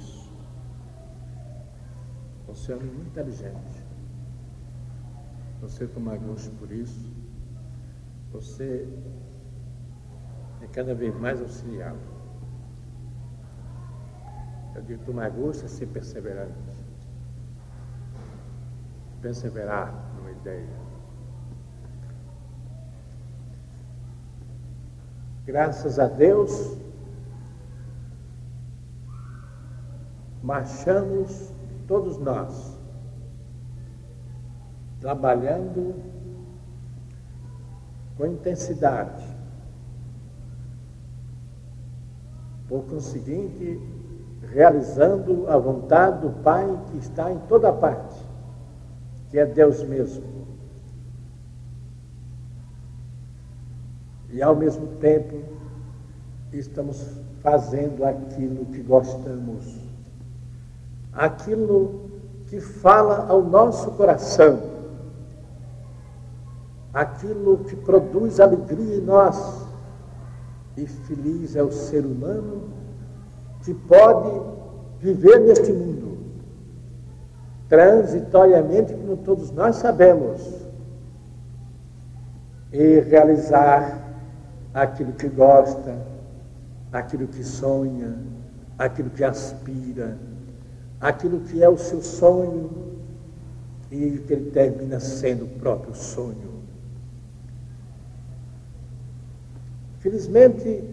isso. Você é muito inteligente. Você toma gosto por isso. Você é cada vez mais auxiliado. Eu digo tomar gosto é ser perseverante. Perseverar numa ideia. Graças a Deus, marchamos todos nós, trabalhando com intensidade. Por conseguinte, realizando a vontade do Pai que está em toda parte, que é Deus mesmo. E ao mesmo tempo, estamos fazendo aquilo que gostamos, aquilo que fala ao nosso coração, aquilo que produz alegria em nós. E feliz é o ser humano que pode viver neste mundo, transitoriamente, como todos nós sabemos, e realizar aquilo que gosta, aquilo que sonha, aquilo que aspira, aquilo que é o seu sonho e que ele termina sendo o próprio sonho. Felizmente,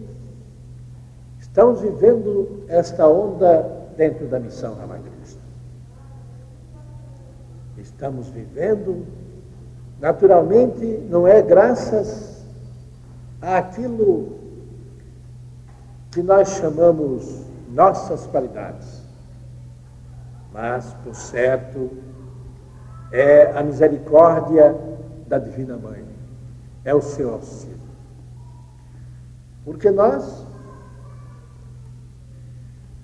estamos vivendo esta onda dentro da missão Ramakrishna. Estamos vivendo, naturalmente, não é graças aquilo que nós chamamos nossas qualidades. Mas, por certo, é a misericórdia da Divina Mãe, é o seu auxílio. Porque nós,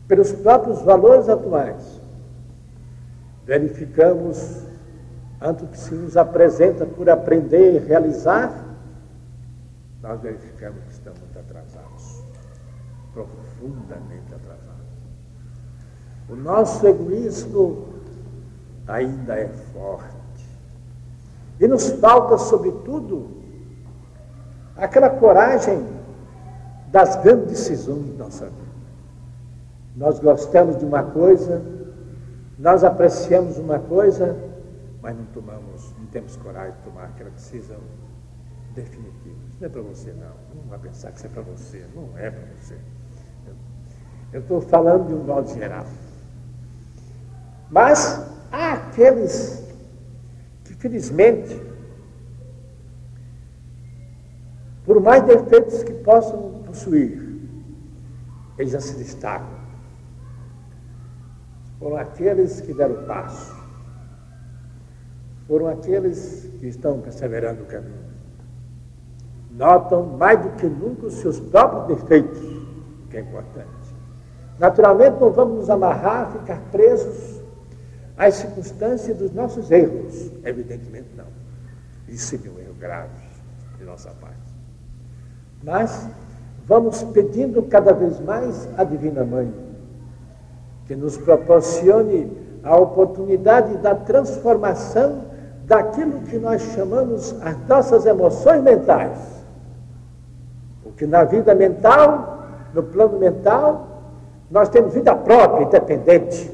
pelos próprios valores atuais, verificamos, tanto que se nos apresenta por aprender e realizar, nós verificamos que estamos atrasados, profundamente atrasados. O nosso egoísmo ainda é forte. E nos falta, sobretudo, aquela coragem das grandes decisões de nossa vida. Nós gostamos de uma coisa, nós apreciamos uma coisa, mas não tomamos, não temos coragem de tomar aquela decisão definitiva. Isso não é para você, não. Não vai pensar que isso é para você. Não é para você. Eu estou falando de um modo geral. Mas há aqueles que, felizmente, por mais defeitos que possam possuir, eles já se destacam. Foram aqueles que deram passo. Foram aqueles que estão perseverando o caminho notam mais do que nunca os seus próprios defeitos, que é importante. Naturalmente, não vamos nos amarrar, ficar presos às circunstâncias dos nossos erros. Evidentemente, não. Isso seria um erro grave de nossa parte. Mas vamos pedindo cada vez mais à Divina Mãe que nos proporcione a oportunidade da transformação daquilo que nós chamamos as nossas emoções mentais que na vida mental, no plano mental, nós temos vida própria, independente.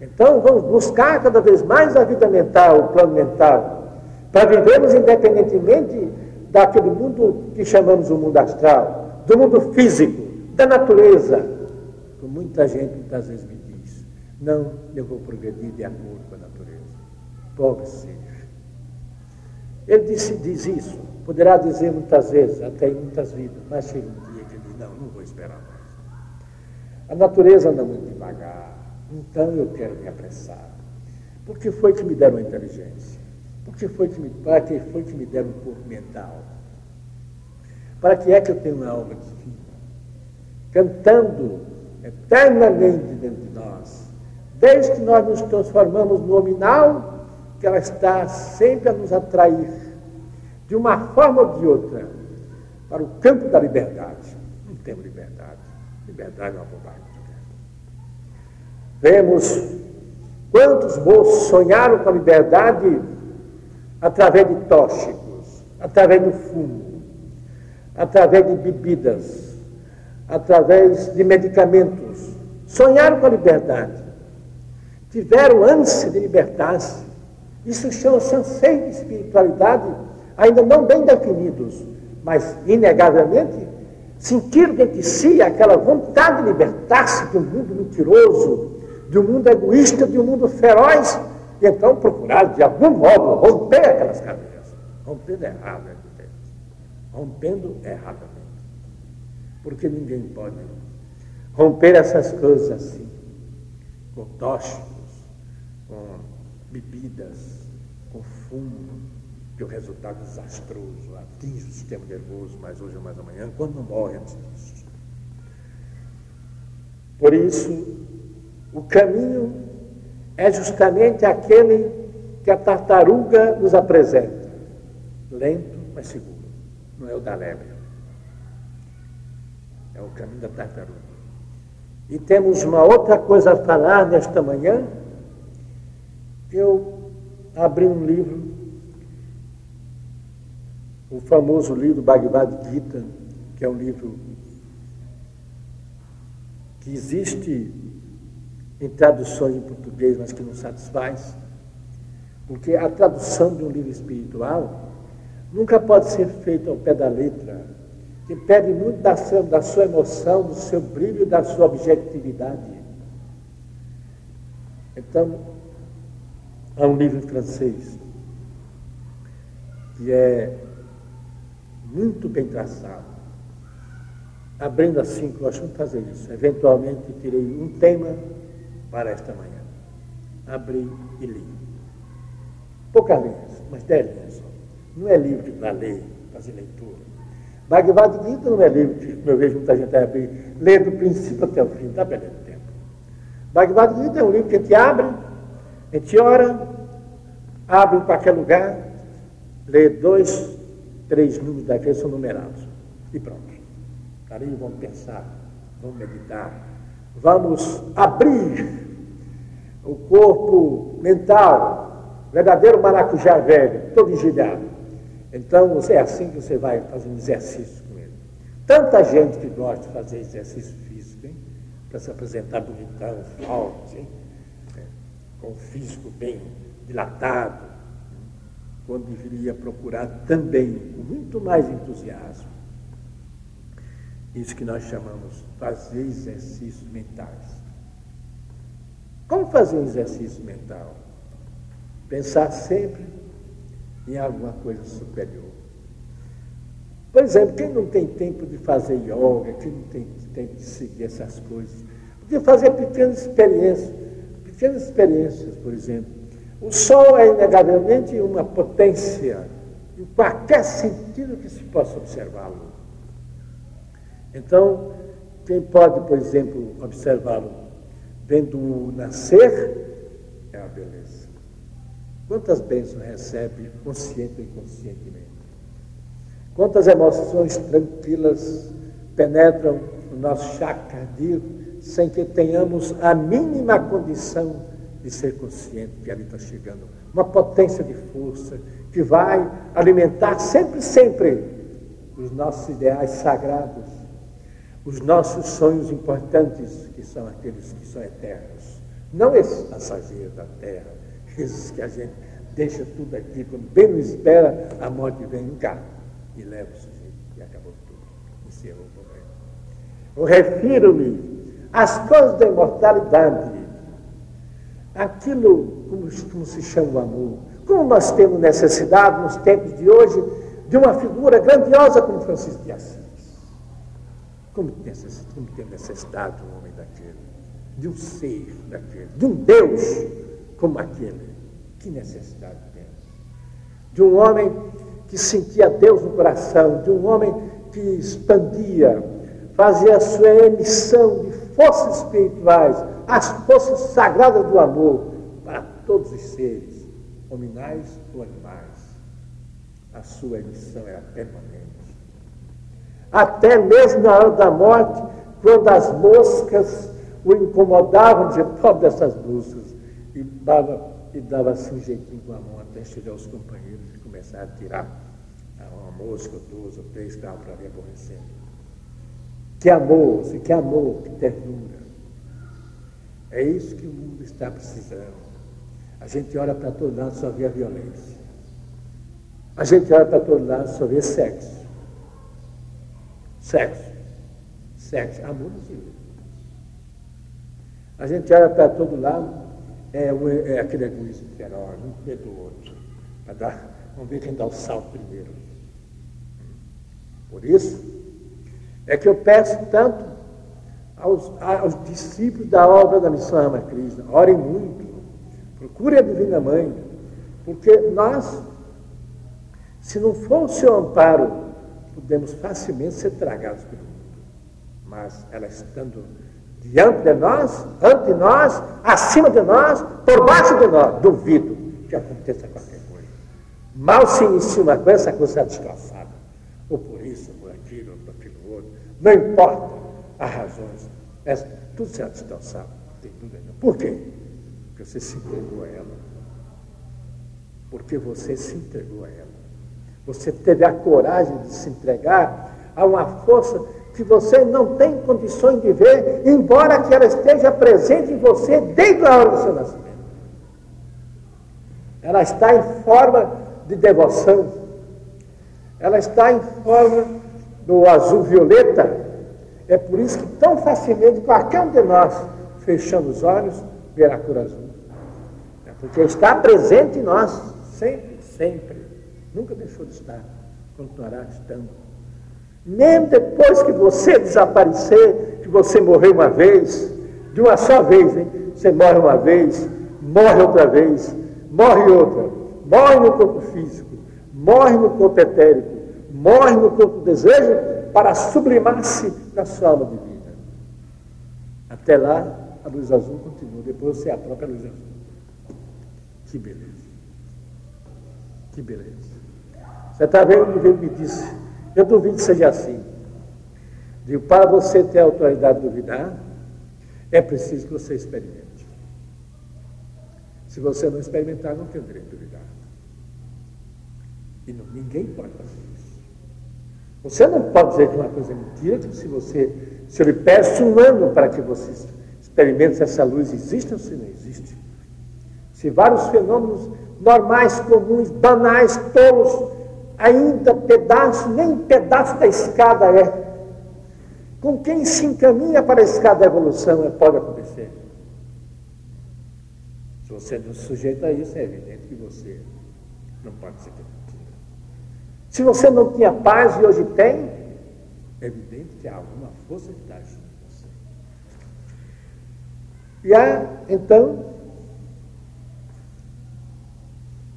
Então vamos buscar cada vez mais a vida mental, o plano mental, para vivermos independentemente daquele mundo que chamamos o mundo astral, do mundo físico, da natureza. Como muita gente muitas vezes me diz, não, eu vou progredir de acordo com a natureza. Pobre seja. Ele disse, diz isso. Poderá dizer muitas vezes, até em muitas vidas, mas chega um dia que ele diz, não, não vou esperar mais. A natureza anda muito devagar, então eu quero me apressar. Por que foi que me deram inteligência? Por que foi que me, para que foi que me deram corpo mental? Para que é que eu tenho uma alma divina? Cantando eternamente dentro de nós. Desde que nós nos transformamos no nominal, que ela está sempre a nos atrair de uma forma ou de outra, para o campo da liberdade. Não temos liberdade. Liberdade é uma bobagem. Vemos quantos moços sonharam com a liberdade através de tóxicos, através do fumo, através de bebidas, através de medicamentos. Sonharam com a liberdade. Tiveram ânsia de libertar-se. Isso chama-se anseio de espiritualidade, ainda não bem definidos, mas inegavelmente sentiram dentro de si aquela vontade de libertar-se de um mundo mentiroso, de um mundo egoísta, de um mundo feroz, e então procuraram de algum modo romper aquelas cadeias, rompendo errado, rompendo erradamente. Porque ninguém pode romper essas coisas assim, com tóxicos, com bebidas, com fumo, que o resultado é desastroso, atinge o sistema nervoso mais hoje ou mais amanhã, quando não morre antes disso. Por isso, o caminho é justamente aquele que a tartaruga nos apresenta. Lento, mas seguro. Não é o da lebre. É o caminho da tartaruga. E temos uma outra coisa a falar nesta manhã. Eu abri um livro, o famoso livro Bhagavad Gita, que é um livro que existe em traduções em português, mas que não satisfaz. Porque a tradução de um livro espiritual nunca pode ser feita ao pé da letra, que pede muito da sua, da sua emoção, do seu brilho, da sua objetividade. Então, há um livro em francês que é muito bem traçado. Abrindo assim, eu acho que fazer isso. Eventualmente, tirei um tema para esta manhã. Abri e li. Poucas linhas, mas dez linhas só. Não é livro para ler, fazer leitura. Bhagavad Gita não é livro que eu vejo muita gente abrir, ler do princípio até o fim, está perdendo tempo. Bhagavad Gita é um livro que a gente abre, a gente ora, abre em qualquer lugar, lê dois, três números daqueles são numerados. E pronto. Ali vamos pensar, vamos meditar, vamos abrir o corpo mental, verdadeiro maracujá velho, todo engilhado. Então, é assim que você vai fazendo exercício com ele. Tanta gente que gosta de fazer exercício físico, hein? Para se apresentar bonitão, forte, hein? É, com o físico bem dilatado, quando deveria procurar também, com muito mais entusiasmo, isso que nós chamamos fazer exercícios mentais. Como fazer um exercício mental? Pensar sempre em alguma coisa superior. Por exemplo, quem não tem tempo de fazer yoga, quem não tem tempo de seguir essas coisas, podia fazer pequenas experiências. Pequenas experiências, por exemplo. O Sol é inegavelmente uma potência, em qualquer sentido que se possa observá-lo. Então, quem pode, por exemplo, observá-lo vendo-o nascer, é a beleza. Quantas bênçãos recebe consciente ou inconscientemente? Quantas emoções tranquilas penetram no nosso chakra sem que tenhamos a mínima condição de ser consciente que ali está chegando uma potência de força que vai alimentar sempre, sempre os nossos ideais sagrados os nossos sonhos importantes, que são aqueles que são eternos. Não esses passageiros da terra, esses que a gente deixa tudo aqui, quando bem não espera, a morte vem cá e leva o sujeito e acabou tudo. Encerrou o problema. Eu refiro-me às coisas da imortalidade, aquilo, como, como se chama o amor, como nós temos necessidade nos tempos de hoje de uma figura grandiosa como Francisco de Assis. Como tem, como tem necessidade de um homem daquele, de um ser daquele, de um Deus como aquele. Que necessidade tem? De um homem que sentia Deus no coração, de um homem que expandia, fazia a sua emissão de forças espirituais, as forças sagradas do amor para todos os seres, hominais ou animais. A sua emissão era permanente até mesmo na hora da morte, quando as moscas o incomodavam, dizia, pobre dessas moças, e dava, e dava assim um jeitinho com a mão até chegar aos companheiros e começar a tirar uma mosca, duas ou três, estavam para ali aborrecendo. Que amor, que amor, que ternura. É isso que o mundo está precisando. A gente olha para todo lado só vê a violência. A gente olha para todo lado só vê sexo. Sexo. Sexo. Amor não se vê. A gente olha para todo lado, é, é aquele egoísmo feroz, um medo do outro. Dar, vamos ver quem dá o salto primeiro. Por isso, é que eu peço tanto aos, aos discípulos da obra da missão Rama Krishna, orem muito, procure a Divina Mãe, porque nós, se não for o seu amparo, podemos facilmente ser tragados pelo mundo. Mas ela estando diante de nós, ante nós, acima de nós, por baixo de nós, duvido que aconteça qualquer coisa. Mal se inicia uma coisa, essa coisa está descalçada. Ou por isso, ou por aquilo, ou por aquilo outro. Não importa as razões. É, tudo será descalçado. Tem dúvida. Por quê? Porque você se entregou a ela. Porque você se entregou a ela. Você teve a coragem de se entregar a uma força que você não tem condições de ver, embora que ela esteja presente em você desde a hora do seu nascimento. Ela está em forma de devoção. Ela está em forma do azul violeta. É por isso que tão facilmente qualquer um de nós, fechando os olhos, verá a cor azul. É porque está presente em nós, sempre, sempre. Nunca deixou de estar, continuará estando. Mesmo depois que você desaparecer, que você morreu uma vez, de uma só vez, hein? Você morre uma vez, morre outra vez, morre outra, morre no corpo físico, morre no corpo etérico, morre no corpo desejo, para sublimar-se na sua alma de vida. Até lá, a luz azul continua, depois você é a própria luz azul. Que beleza. Que beleza. Você está vendo o que ele me disse? Eu duvido que seja assim. Digo, para você ter a autoridade de duvidar, é preciso que você experimente. Se você não experimentar, não tem direito de duvidar. E não, ninguém pode fazer isso. Você não pode dizer que uma coisa é mentira, que se você, se eu lhe peço um ano para que você experimente se essa luz existe ou se não existe. Se vários fenômenos normais, comuns, banais, tolos, ainda pedaço, nem pedaço da escada é. Com quem se encaminha para a escada da evolução é, pode acontecer. Se você não se sujeita a isso, é evidente que você não mentira. Se você não tinha paz e hoje tem, é evidente que há alguma força que está em você. E há, então,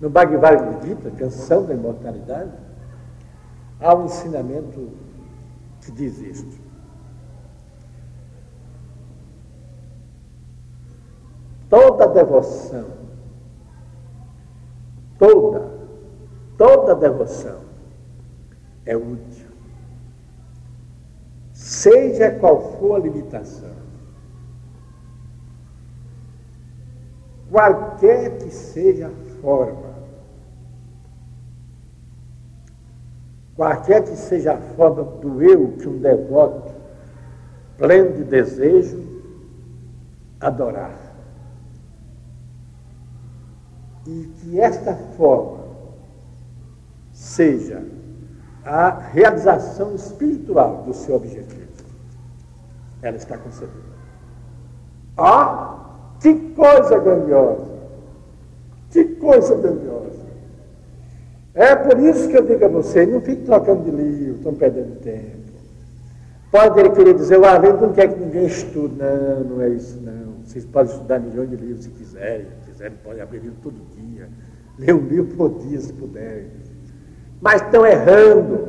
no Bhagavad Gita, Canção da Imortalidade, há um ensinamento que diz isto. Toda devoção, toda, toda devoção é útil. Seja qual for a limitação. Qualquer que seja a forma, qualquer que seja a forma do eu que um devoto, pleno de desejo, adorar. E que esta forma seja a realização espiritual do seu objetivo. Ela está concebida. Ah, que coisa grandiosa! Que coisa grandiosa! É por isso que eu digo a vocês, não fique trocando de livro, estão perdendo tempo. Pode ele querer dizer, ah, vem não quer que ninguém estude. Não, não é isso não. Vocês podem estudar milhões de livros se quiserem, se quiserem, podem abrir livro todo dia. Ler um livro por dia se puderem. Mas estão errando.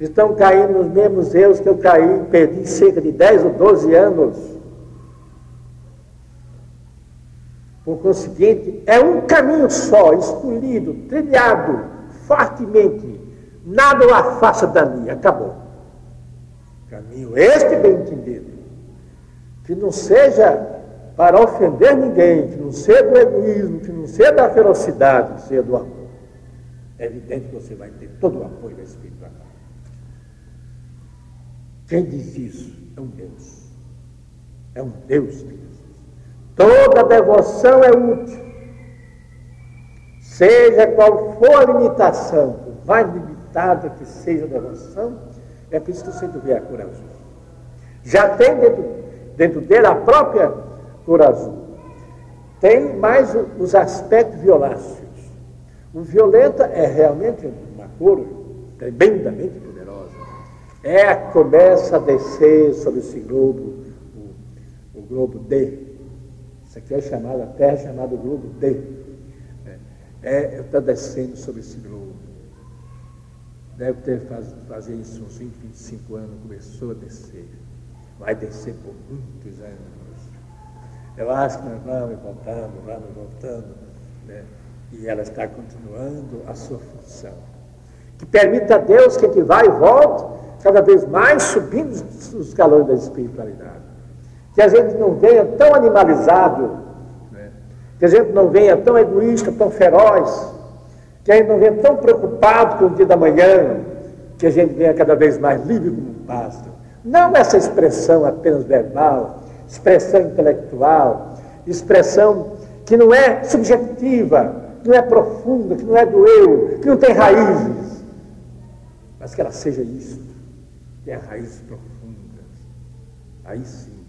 Estão caindo nos mesmos erros que eu caí, perdi cerca de 10 ou 12 anos. Por conseguinte, é um caminho só, escolhido, trilhado fortemente. Nada o afasta da minha, acabou. Caminho este bem entendido, que não seja para ofender ninguém, que não seja do egoísmo, que não seja da ferocidade, que seja do amor. É evidente que você vai ter todo o apoio da espiritualidade. Quem diz isso é um Deus. É um Deus que. Toda devoção é útil. Seja qual for a limitação, por mais limitada que seja a devoção, é isso que o centro vê a cor azul. Já tem dentro, dentro dele a própria cor azul. Tem mais os aspectos violáceos. O violeta é realmente uma cor tremendamente poderosa. É começa a descer sobre esse globo, o, o globo D. Isso aqui é chamado, a Terra é chamada globo D. É, está descendo sobre esse globo. Deve ter faz, fazer isso uns 20, 25 anos, começou a descer. Vai descer por muitos anos. Eu acho que nós vamos voltando, vamos voltando. Né? E ela está continuando a sua função. Que permita a Deus que a gente vá e volte cada vez mais subindo os escalões da espiritualidade. Que a gente não venha tão animalizado que a gente não venha tão egoísta, tão feroz, que a gente não venha tão preocupado com o dia da manhã, que a gente venha cada vez mais livre como um pássaro. Não essa expressão apenas verbal, expressão intelectual, expressão que não é subjetiva, que não é profunda, que não é do eu, que não tem raízes, mas que ela seja isso, tenha raízes profundas. Aí sim,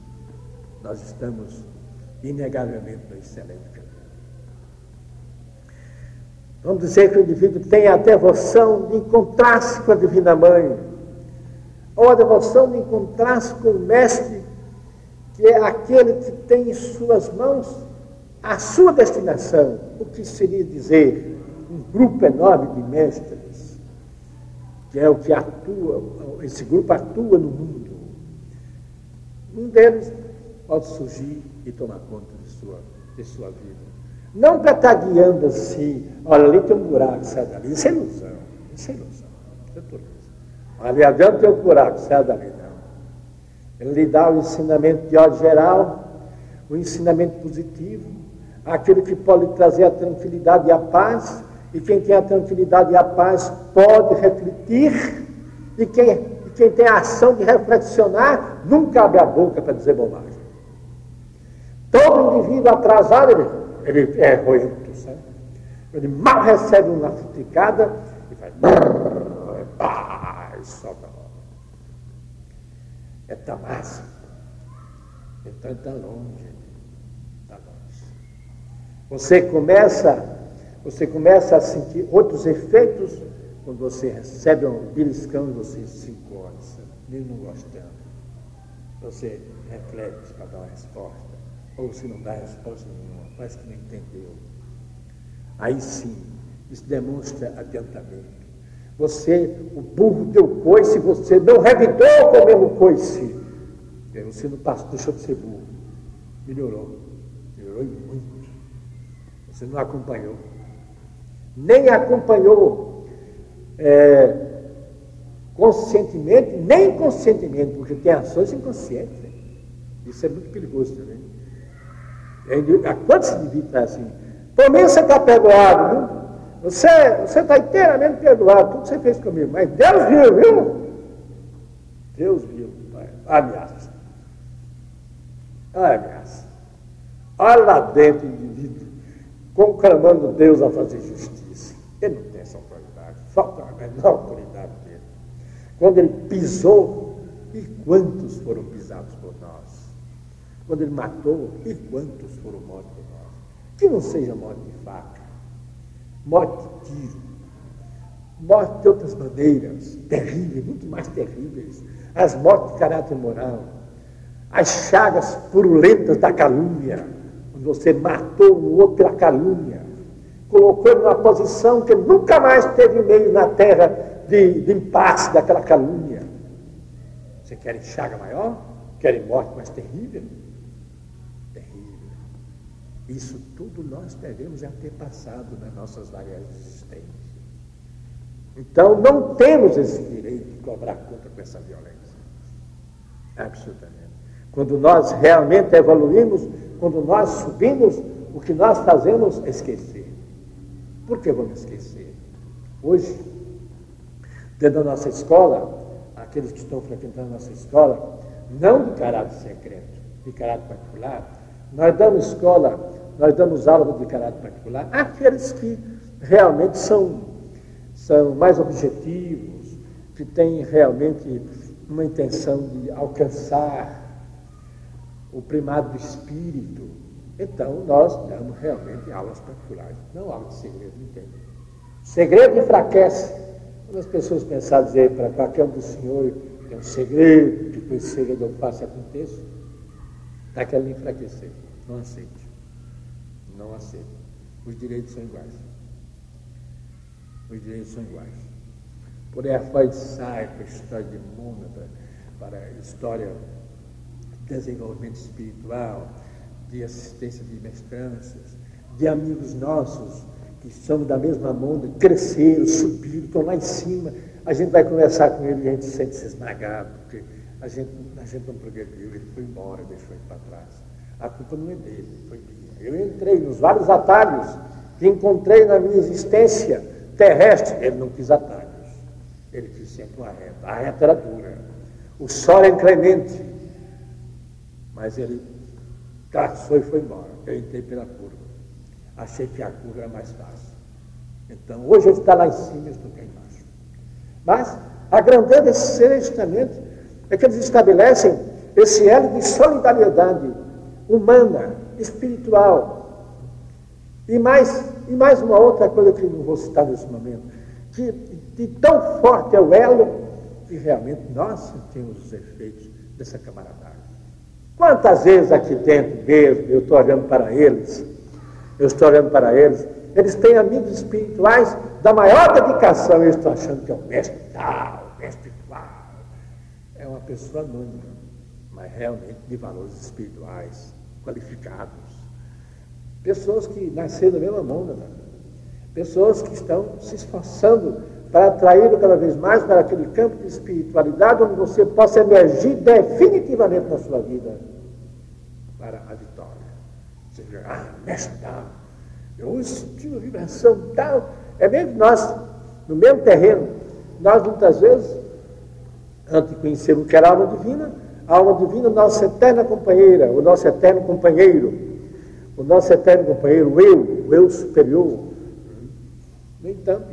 nós estamos inegavelmente no excelente Vamos dizer que o indivíduo tem a devoção de encontrar-se com a Divina Mãe, ou a devoção de encontrar-se com o Mestre, que é aquele que tem em suas mãos a sua destinação. O que seria dizer um grupo enorme de mestres, que é o que atua, esse grupo atua no mundo. Um deles pode surgir e tomar conta de sua, de sua vida. Não para estar guiando assim, olha, ali tem um buraco, sai dali. Isso é ilusão, isso é ilusão. Ali adiante tem um buraco, sai dali, não. Ele lhe dá o ensinamento de ordem geral, o ensinamento positivo, aquele que pode trazer a tranquilidade e a paz, e quem tem a tranquilidade e a paz pode refletir, e quem, e quem tem a ação de reflexionar nunca abre a boca para dizer bobagem. Todo indivíduo atrasado, ele ele é roento, sabe? Ele mal recebe uma futicada e faz. e solta É Tamásio. Então está longe. Está longe. Você começa, você começa a sentir outros efeitos quando você recebe um beliscão e você se encosta, mesmo não gostando. Você reflete para dar uma resposta. Ou se não dá resposta nenhuma parece que não entendeu. Aí sim, isso demonstra adiantamento. Você, o burro deu coice, você não revidou com o mesmo coice. Você não passou, deixou de ser burro. Melhorou. Melhorou muito. Você não acompanhou. Nem acompanhou é, conscientemente, nem inconscientemente, porque tem ações inconscientes. Né? Isso é muito perigoso também. Há quantos indivíduos está assim? Por mim você está perdoado, viu? Você está inteiramente perdoado, tudo que você fez comigo. Mas Deus viu, viu? Deus viu, pai. Ameaça. Ameaça. Olha lá dentro o indivíduo, conclamando Deus a fazer justiça. Ele não tem essa autoridade, falta a menor autoridade dele. Quando ele pisou, e quantos foram pisados? Quando ele matou, e quantos foram mortos nós? Que não seja morte de faca, morte de tiro, morte de outras maneiras, terríveis, muito mais terríveis, as mortes de caráter moral, as chagas purulentas da calúnia, quando você matou o outro pela calúnia, colocou numa posição que nunca mais teve meio na terra de, de impasse daquela calúnia. Você quer chaga maior? Querem morte mais terrível? Isso tudo nós devemos já ter passado nas nossas várias existências. Então, não temos esse direito de cobrar conta com essa violência. Absolutamente. Quando nós realmente evoluímos, quando nós subimos, o que nós fazemos é esquecer. Por que vamos esquecer? Hoje, dentro da nossa escola, aqueles que estão frequentando a nossa escola, não de caráter secreto, de caráter particular, nós damos escola, nós damos aula de caráter particular àqueles que realmente são, são mais objetivos, que têm realmente uma intenção de alcançar o primado do espírito. Então, nós damos realmente aulas particulares, não aulas de segredo, entende? Segredo enfraquece. Quando as pessoas pensarem dizer para qualquer um dos senhores tem um segredo, que esse segredo eu faço aconteça, está querendo enfraquecer. Não aceite. Não aceite. Os direitos são iguais. Os direitos são iguais. Por aí afora sai para a história de mundo, para, para a história de desenvolvimento espiritual, de assistência de mestranças, de amigos nossos que são da mesma onda, cresceram, subiram, estão lá em cima. A gente vai conversar com ele e a gente se sente se esmagado, porque a gente, a gente não progrediu, ele foi embora, deixou ele para trás. A culpa não é dele, foi minha. Eu entrei nos vários atalhos que encontrei na minha existência terrestre. Ele não quis atalhos. Ele quis sempre uma reta. A reta era dura. O sol era inclemente. Mas ele traçou e foi embora. Eu entrei pela curva. Achei que a curva era mais fácil. Então, hoje ele está lá em cima e eu estou cá embaixo. Mas a grandeza desse ser é justamente é que eles estabelecem esse elo de solidariedade humana, espiritual. E mais, e mais uma outra coisa que não vou citar nesse momento, que de tão forte é o elo que realmente nós sentimos os efeitos dessa camaradagem. Quantas vezes aqui dentro mesmo, eu estou olhando para eles, eu estou olhando para eles, eles têm amigos espirituais da maior dedicação, eles estão achando que é o mestre tal, o mestre qual. É uma pessoa anônima, mas realmente de valores espirituais qualificados. Pessoas que nasceram da mesma mão, né? pessoas que estão se esforçando para atraí-lo cada vez mais para aquele campo de espiritualidade onde você possa emergir definitivamente na sua vida para a vitória. Você ah, mestre tal, eu hoje senti uma vibração tal. É mesmo nós, no mesmo terreno, nós muitas vezes, antes de conhecer o que era a alma divina, alma divina, nossa eterna companheira, o nosso eterno companheiro, o nosso eterno companheiro, o eu, o eu superior. No entanto,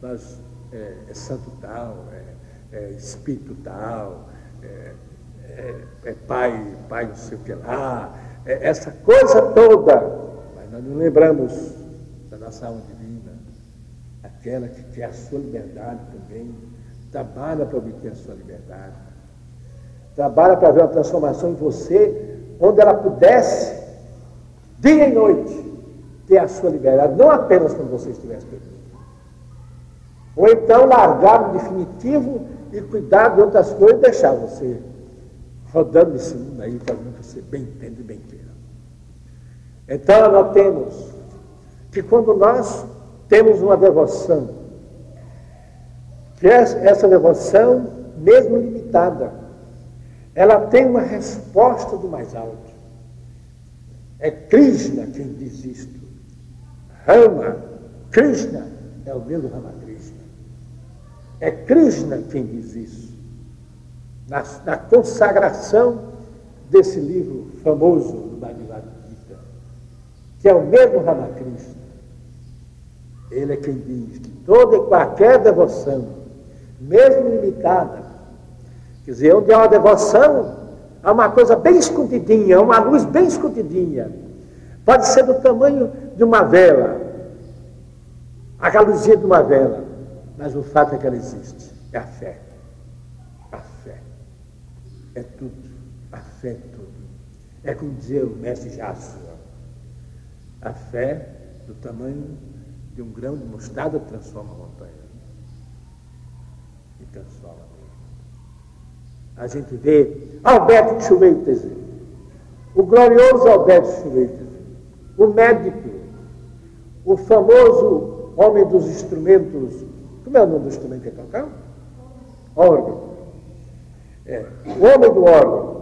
nós, é, é santo tal, é, é, espírito tal, é, é, é, pai, pai não sei o que lá, é essa coisa toda, mas nós não lembramos da nossa alma divina, aquela que quer a sua liberdade também, trabalha para obter a sua liberdade Trabalha para ver uma transformação em você, onde ela pudesse, dia e noite, ter a sua liberdade, não apenas quando você estivesse perdido. Ou então largar no definitivo e cuidar de outras coisas e deixar você rodando nesse mundo aí, fazendo que você bem entende e bem queira. Então nós temos que quando nós temos uma devoção, que essa devoção, mesmo limitada, ela tem uma resposta do mais alto. É Krishna quem diz isto. Rama, Krishna é o mesmo Rama Krishna. É Krishna quem diz isso. Na, na consagração desse livro famoso do Bhagavad Gita, que é o mesmo Ramakrishna. Ele é quem diz que toda e qualquer devoção, mesmo limitada, Quer dizer, onde há uma devoção, há uma coisa bem escondidinha, uma luz bem escondidinha. Pode ser do tamanho de uma vela, a luzinha de uma vela, mas o fato é que ela existe. É a fé. A fé. É tudo. A fé é tudo. É como dizia o mestre Jássua. A fé do tamanho de um grão de mostarda transforma a montanha. E transforma a gente vê Alberto Schweitzer, o glorioso Alberto Schweitzer, o médico, o famoso homem dos instrumentos. Como é o nome do instrumento que é tocar? Órgão. É, o homem do órgão.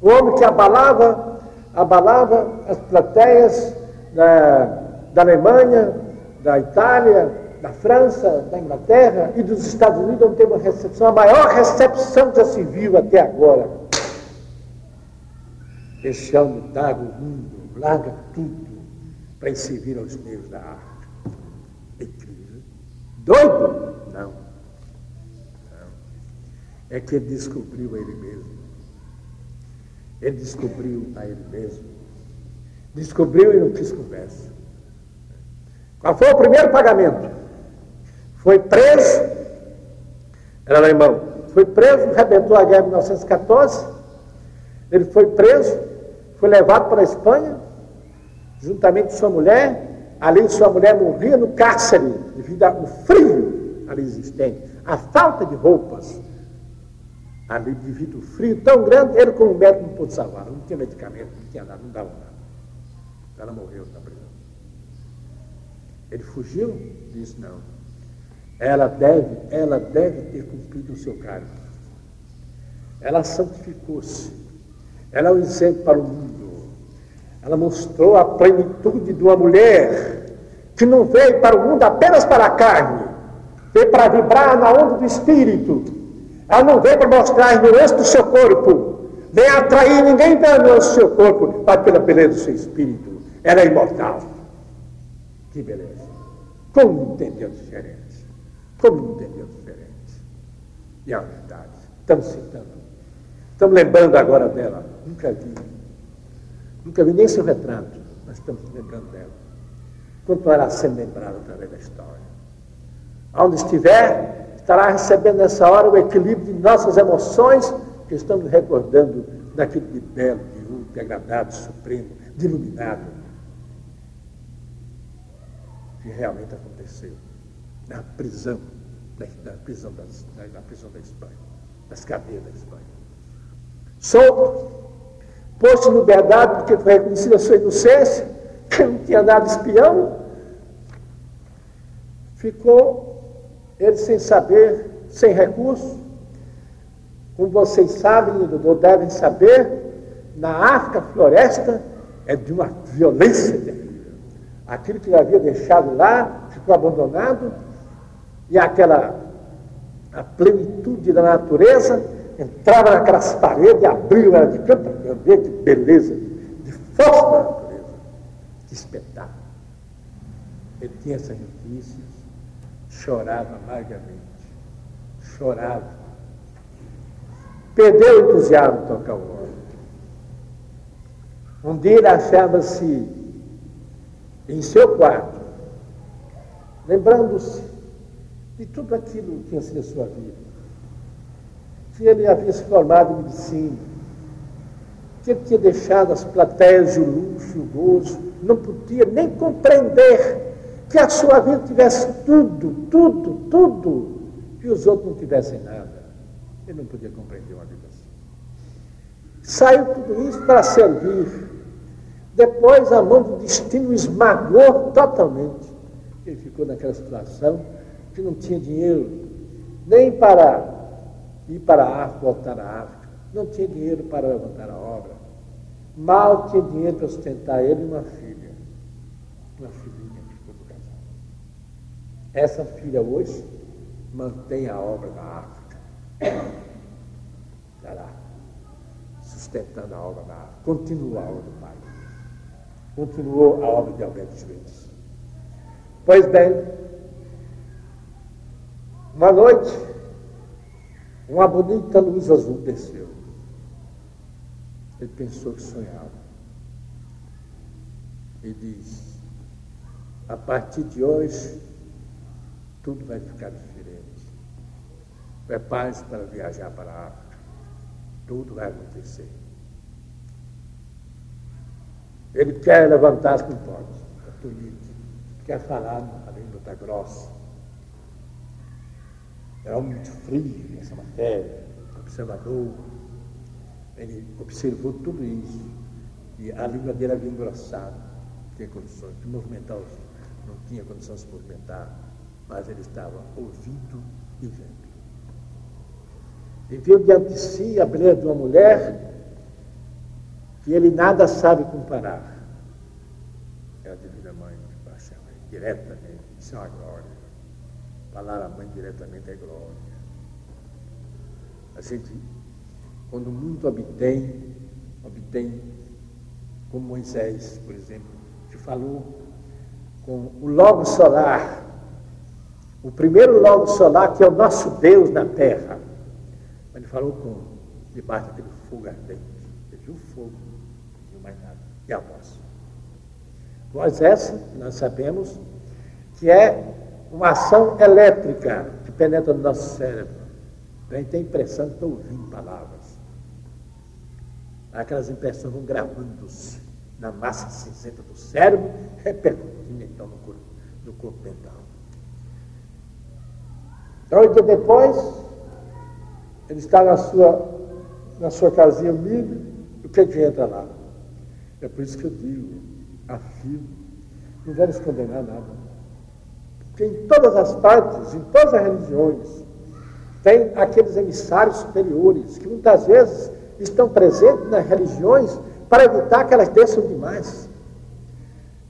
O homem que abalava, abalava as plateias da, da Alemanha, da Itália, da França, da Inglaterra e dos Estados Unidos, onde teve uma recepção, a maior recepção que já se viu até agora. Homem larga o mundo, larga tudo para ir servir aos meios da arte. É incrível. Doido? Não. Não. É que ele descobriu a ele mesmo. Ele descobriu a ele mesmo. Descobriu e não quis conversa. Qual foi o primeiro pagamento? Foi preso, era alemão, foi preso, arrebentou a guerra em 1914, ele foi preso, foi levado para a Espanha, juntamente com sua mulher, ali sua mulher morria no cárcere, devido ao frio ali existente, a falta de roupas, ali devido ao frio tão grande, ele como médico não pôde salvar, não tinha medicamento, não tinha nada, não dava nada. Ela morreu na prisão. Ele fugiu? Disse não. Ela deve, ela deve ter cumprido o seu cargo. Ela santificou-se. Ela é um exemplo para o mundo. Ela mostrou a plenitude de uma mulher que não veio para o mundo apenas para a carne, veio para vibrar na onda do espírito. Ela não veio para mostrar a ignorância do seu corpo, nem atrair ninguém ignorância do seu corpo, mas pela beleza do seu espírito. Ela é imortal. Que beleza. Como entendeu diferente? Como entendeu diferente? E a verdade. Estamos citando. Estamos lembrando agora dela. Nunca vi. Nunca vi nem seu retrato, mas estamos lembrando dela. Continuará sendo lembrada através da história. Onde estiver, estará recebendo nessa hora o equilíbrio de nossas emoções, que estamos recordando daquilo de belo, de útil, de agradável, de supremo, de iluminado que realmente aconteceu na prisão, na, prisão, das, na, prisão da Espanha, nas cadeias da Espanha. Solto, posto em liberdade porque foi reconhecida a sua inocência, que não tinha nada espião, ficou ele sem saber, sem recurso. Como vocês sabem ou devem saber, na África, floresta é de uma violência terrível. Aquilo que ele havia deixado lá ficou abandonado e aquela a plenitude da natureza entrava naquelas paredes, abriu ela de canto que beleza, de força da natureza, que espetáculo. Ele tinha essas notícias, chorava amargamente, chorava. Perdeu o entusiasmo de tocar o órgão. Um dia ele achava-se em seu quarto, lembrando-se de tudo aquilo que tinha sido a sua vida. Que ele havia se formado em medicina, que ele tinha deixado as plateias de luxo o gozo, não podia nem compreender que a sua vida tivesse tudo, tudo, tudo, e os outros não tivessem nada. Ele não podia compreender uma vida assim. Saiu tudo isso para servir depois a mão do destino esmagou totalmente. Ele ficou naquela situação que não tinha dinheiro nem para ir para a África, voltar à África. Não tinha dinheiro para levantar a obra. Mal tinha dinheiro para sustentar ele e uma filha. Uma filhinha que ficou do casal. Essa filha hoje mantém a obra da África. Está lá, sustentando a obra da África. Continua a obra do Pai continuou a obra de Alberto Schweitzer. Pois bem, uma noite, uma bonita luz azul desceu. Ele pensou que sonhava. E diz: a partir de hoje, tudo vai ficar diferente. Prepare-se para viajar para a África. Tudo vai acontecer. Ele quer levantar as comportas, quer falar a língua está grossa. Um muito frio nessa matéria, observador. Ele observou tudo isso. E a língua dele havia engrossado, não tinha condições de movimentar os, não tinha condições de se movimentar, mas ele estava ouvindo e vendo. E viu diante de si a beleza de uma mulher que ele nada sabe comparar. É a Divina Mãe de Paixão, diretamente, isso é uma glória. Falar a mãe diretamente é glória. A gente, quando muito obtém, obtém, como Moisés, por exemplo, que falou com o logo solar, o primeiro logo solar que é o nosso Deus na terra. Ele falou com, debaixo daquele fogo ardente. Ele viu fogo, não viu mais nada. E a voz. Voz essa, nós sabemos, que é uma ação elétrica que penetra no nosso cérebro. A gente tem a impressão que ouvindo palavras. Aquelas impressões vão gravando-se na massa cinzenta do cérebro, repercutindo então no corpo, no corpo mental. Então, oito dias depois, ele está na sua, na sua casinha humilde, o que, é que entra lá? É por isso que eu digo, afirmo, não vamos condenar nada. Porque em todas as partes, em todas as religiões, tem aqueles emissários superiores que muitas vezes estão presentes nas religiões para evitar que elas desçam demais,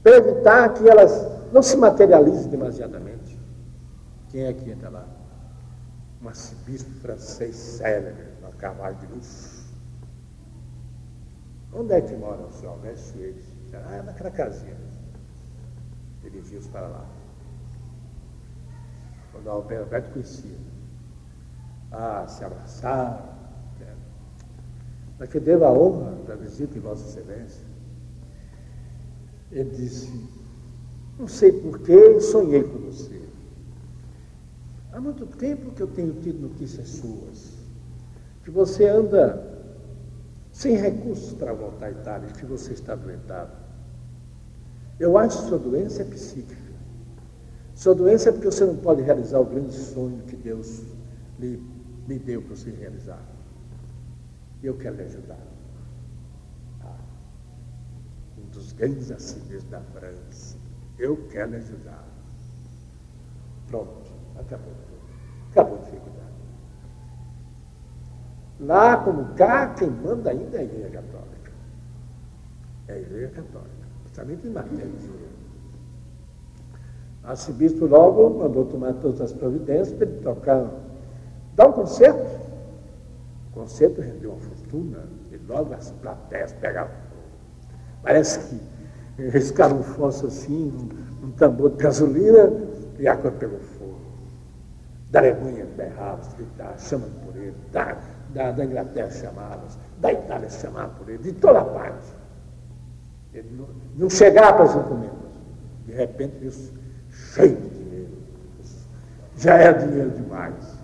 para evitar que elas não se materializem demasiadamente. Quem é que entra lá? Um arcebispo francês célebre, um cavalo de luxo. Onde é que mora o senhor Alberto Suez? Ah, naquela casinha. Dirigiu-se para lá. Quando o Alberto conhecia. Ah, se abraçaram para que devo a honra da visita de Vossa Excelência. Ele disse, não sei porquê, sonhei com você. Há muito tempo que eu tenho tido notícias suas, que você anda sem recursos para voltar à Itália, que você está doentado. Eu acho que sua doença é psíquica. Sua doença é porque você não pode realizar o grande sonho que Deus lhe, lhe deu para você realizar. E eu quero lhe ajudar. Ah, um dos grandes assírios da França. Eu quero lhe ajudar. Pronto, acabou tudo. Acabou a dificuldade. Lá como cá, quem manda ainda é a Igreja Católica. É a Igreja Católica, principalmente em matéria de dinheiro. Arcebispo logo mandou tomar todas as providências para ele tocar, dar um concerto o concerto rendeu uma fortuna e logo as plateias pegavam Parece que riscaram um fósforo assim, um, um, tambor de gasolina e a coisa pegou fogo. Da Alemanha berrava, gritava, chamando por ele, da, da, da Inglaterra chamavam, da Itália chamavam por ele, de toda parte. Ele não, não chegava para as encomendas. De repente, isso cheio de dinheiro. Já era dinheiro demais.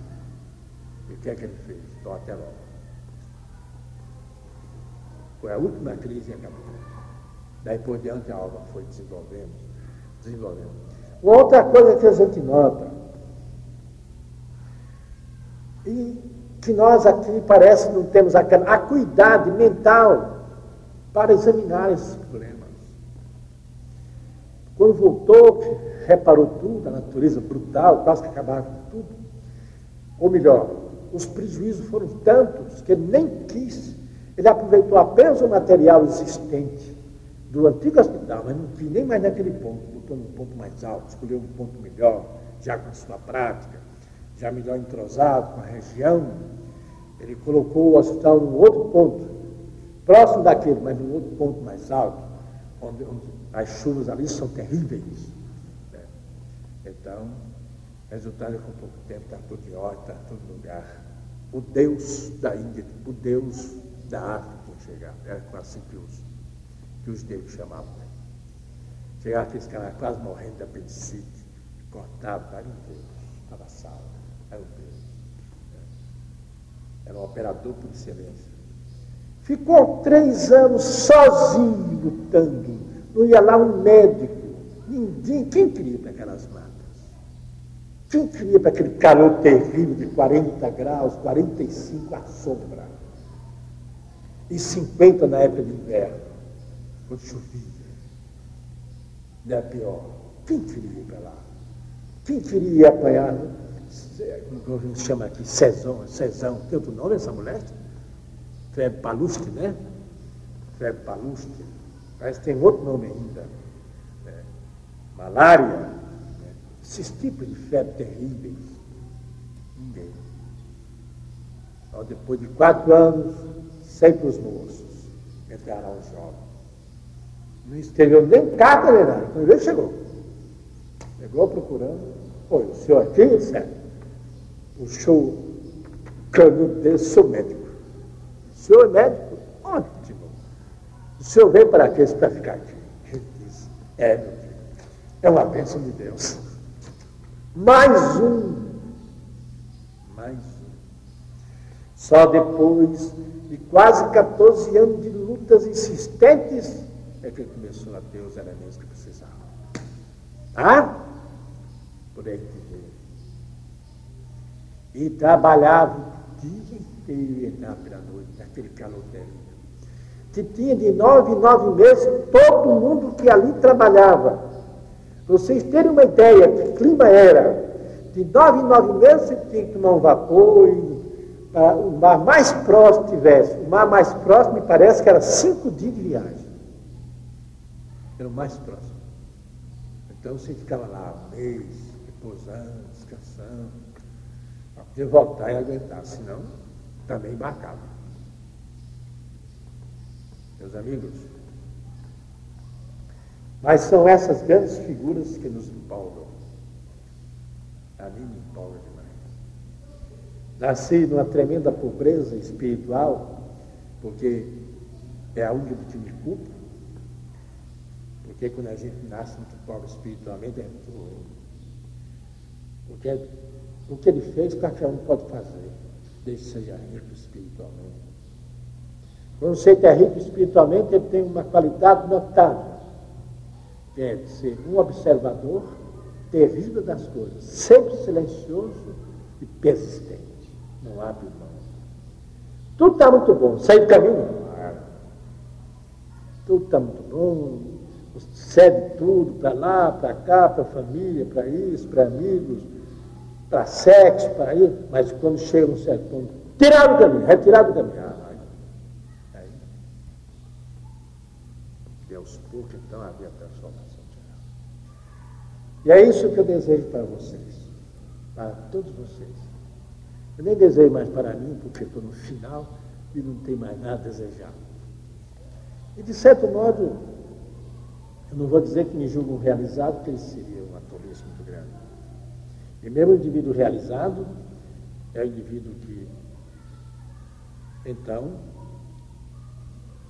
E o que é que ele fez? Então, até logo. Foi a última crise e acabou. Daí por diante a obra foi desenvolvendo, desenvolvendo. Outra coisa que a gente nota, e que nós aqui parece não temos aquela acuidade mental para examinar esses problemas. Quando voltou, reparou tudo, a natureza brutal, quase que acabava com tudo. Ou melhor, os prejuízos foram tantos que ele nem quis ele aproveitou apenas o material existente do antigo hospital, mas não quis nem mais naquele ponto, botou num ponto mais alto, escolheu um ponto melhor, já com sua prática, já melhor entrosado com a região. Ele colocou o hospital num outro ponto, próximo daquele, mas num outro ponto mais alto, onde, onde as chuvas ali são terríveis. Então, resultado é que com pouco tempo está tudo está tudo no lugar. O Deus da Índia, o Deus da África chegar. Era que os, que os negros chamavam. Né? Chegava aqueles caras quase morrendo de apendicite, cortado, era um Deus, estava salvo, era um Deus. Né? Era um operador por excelência. Ficou três anos sozinho lutando. Não ia lá um médico. Ninguém. Quem queria aquelas Quem queria para aquele calor terrível de 40 graus, 45 à sombra? e 50 na época de inverno, quando chovia. Não é pior. Quem queria ir para lá? Quem queria apanhar? Como a gente chama aqui? Cezão, Cezão. Tem outro nome essa mulher? É Paluski, né? febre palustre, mas tem outro nome ainda, né? malária? Esses tipos de febre terríveis. Ninguém. Então, depois de quatro anos, sempre os moços entrará um jovem. Não esteve nem carta nem nada. Quando ele chegou, chegou procurando, foi o senhor aqui, certo? O show canudo dele, sou médico. O senhor é médico? Ótimo. O senhor veio para quê? Para ficar aqui. Ele disse, é, meu filho, é uma bênção de Deus. Mais um. Mais um. Só depois de quase 14 anos de lutas insistentes é que começou a ter os elementos que precisava. Tá? Por aí que veio. E trabalhava o dia inteiro e entrava pela noite, naquele calor terrível. Que tinha de nove em nove meses todo mundo que ali trabalhava. Vocês terem uma ideia que clima era. De nove em nove meses você tinha que tomar um vapor e para o mar mais próximo tivesse. O mar mais próximo me parece que era cinco dias de viagem. Era o mais próximo. Então você ficava lá um mês, repousando, descansando, para poder voltar e aguentar, senão também marcava. Meus amigos, mas são essas grandes figuras que nos empolgam. A mim me empolga demais. Nasci numa tremenda pobreza espiritual, porque é a única que me culpa. Porque quando a gente nasce muito pobre espiritualmente, é muito. Porque é, o que ele fez, qualquer um pode fazer, desde que seja rico espiritualmente. Quando você é rico espiritualmente, ele tem uma qualidade notável, é ser um observador terrível das coisas, sempre silencioso e persistente. Não abre mão. Tudo está muito bom. Sai do caminho? Tudo está muito bom cede tudo para lá, para cá, para família, para isso, para amigos, para sexo, para isso, mas quando chega num certo ponto, tirar do caminho, retirar do caminho. Ah, aí, aos poucos, então, havia transformação geral. E é isso que eu desejo para vocês, para todos vocês. Eu nem desejo mais para mim, porque estou no final e não tem mais nada a desejar. E, de certo modo, eu não vou dizer que me julgam realizado, porque isso seria uma tolice muito grande. E mesmo o indivíduo realizado é o indivíduo que, então,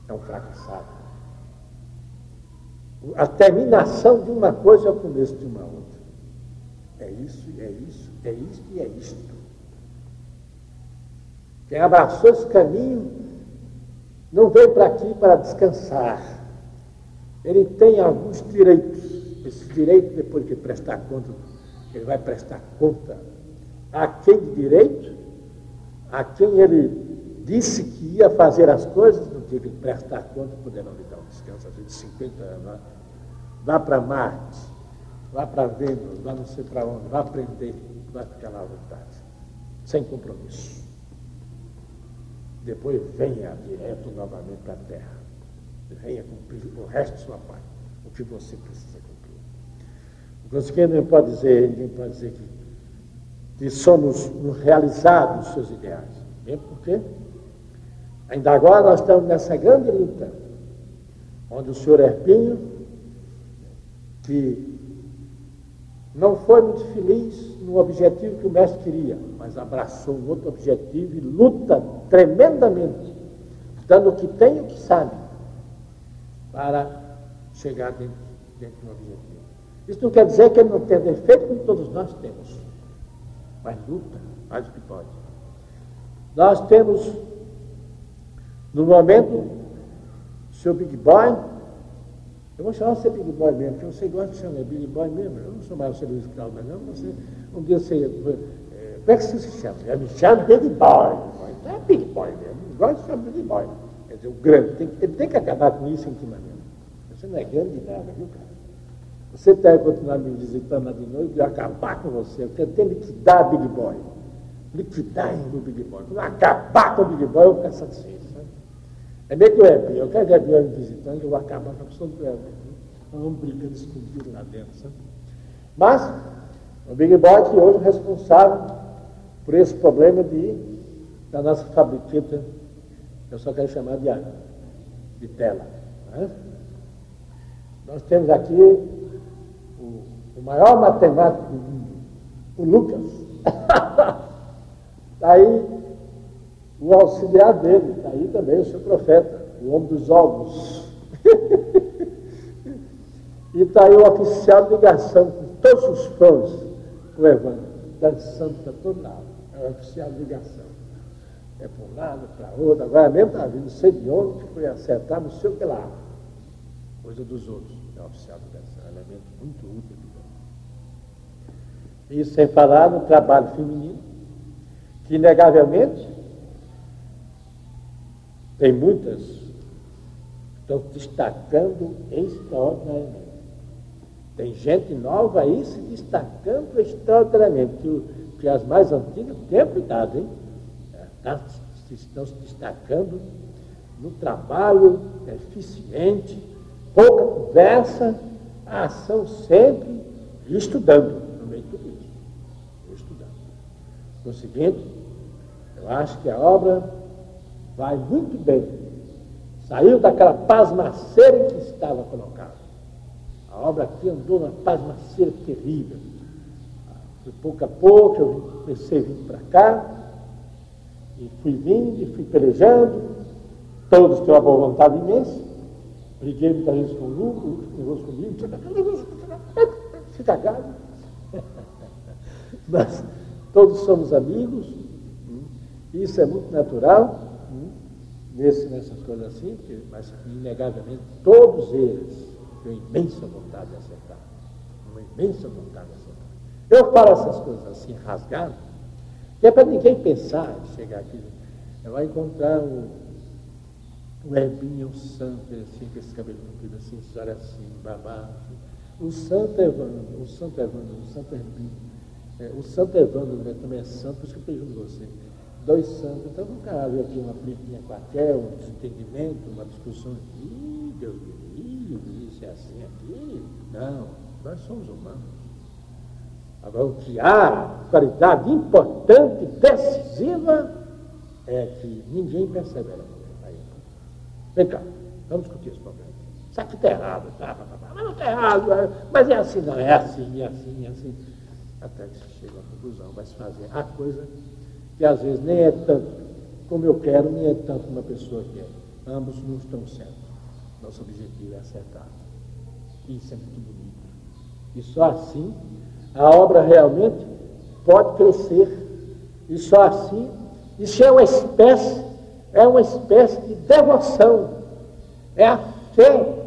é um fracassado. A terminação de uma coisa é o começo de uma outra. É isso, é isso, é isto e é isto. Quem abraçou esse caminho não veio para aqui para descansar ele tem alguns direitos. Esses direitos, depois que prestar conta, ele vai prestar conta a quem de direito, a quem ele disse que ia fazer as coisas, no dia que prestar conta, poderão lhe às vezes 50 anos. Vá para Marte, vá para Vênus, vá não sei para onde, vá aprender, vai ficar lá à vontade, sem compromisso. Depois venha direto novamente para a Terra venha cumprir o resto da sua parte, o que você precisa cumprir. O que não pode dizer, ninguém pode dizer que, que somos realizados os seus ideais. Mesmo porque ainda agora nós estamos nessa grande luta, onde o senhor Herpinho, que não foi muito feliz no objetivo que o mestre queria, mas abraçou um outro objetivo e luta tremendamente, dando o que tem e o que sabe para chegar dentro, dentro do objetivo. Isso não quer dizer que ele não tenha defeito, como todos nós temos, mas luta, faz o que pode. Nós temos, no momento, seu Big Boy, eu vou chamar você Big Boy mesmo, porque você gosta de chamar Big Boy mesmo. Eu não sou mais você Luiz Carlos, mas não, você, um dia você. É, como é que você se chama? Eu me chamo Big Boy. Então é Big Boy mesmo. Gosto de chamar Big Boy. Quer dizer, o grande, tem, ele tem que acabar com isso intimamente. Você não é grande de nada, viu, cara? Você deve continuar me visitando de noite e acabar com você. Eu ter liquidar Big Boy. Liquidar o Big Boy. Acabar com o Big Boy, eu vou ficar satisfeito. É meio que o Ebinho. Eu quero que o visitando, eu vou acabar com a pessoa do Ebinho. Nós vamos brigando escondido lá dentro, sabe? Mas, o Big Boy que hoje é responsável por esse problema de, da nossa fabriqueta, eu só quero chamar de, de tela. Né? Nós temos aqui o, o maior matemático do mundo, o Lucas. Aí o auxiliar dele, está aí também o seu profeta, o homem dos ovos. e está aí o oficial de ligação com todos os fãs, o Evandro, dançando para todo lado. É o oficial de ligação. É para um lado, para outro, agora mesmo está vindo, não sei de onde, que foi acertar, não sei o que lá. Coisa dos outros. É o oficial de ligação, é um elemento muito útil. Isso sem falar no trabalho feminino, que inegavelmente tem muitas estão destacando extraordinariamente. Tem gente nova aí se destacando extraordinariamente, que, que as mais antigas, tenha cuidado, hein? É, tá, estão se destacando no trabalho eficiente, pouca conversa, a ação sempre e estudando no meio de tudo isso. Estudando. No seguinte, eu acho que a obra vai muito bem. Saiu daquela pasmaceira em que estava colocado. A obra aqui andou numa pasmaceira terrível. De pouco a pouco eu comecei a vir para cá, e fui vindo, e fui pelejando, todos têm uma boa vontade imensa. Briguei muitas vezes com o Lucas, nervoso comigo, fica gado. Mas todos somos amigos, isso é muito natural nesse, nessas coisas assim, que, mas inegavelmente todos eles têm imensa vontade de acertar. Uma imensa vontade de acertar. Eu falo essas coisas assim, rasgado, que é para ninguém pensar chegar aqui. Vai encontrar o, o Herbinho, Santo, assim, com esse cabelo comprido assim, história assim. Assim. O Santo Evandro, o Santo Evandro, o Santo Herbinho. É, o Santo Evandro né, também é santo, por isso que eu pergunto você dois santos. Então nunca havia aqui uma briga qualquer, um desentendimento, uma discussão. Ih, Deus me livre, isso é assim aqui. Não, nós somos humanos. Agora, o que há, qualidade importante, decisiva, é que ninguém. Aí, vem cá, vamos discutir esse problema. Isso aqui está errado, tá, tá, tá, mas não está errado, é, mas é assim, não, é assim, é assim, é assim. Até que se chega à conclusão, vai se fazer a coisa que às vezes nem é tanto como eu quero, nem é tanto como a pessoa quer. Ambos não estão certos. Nosso objetivo é acertar. Isso é muito bonito. E só assim a obra realmente pode crescer. E só assim, isso é uma espécie, é uma espécie de devoção. É a fé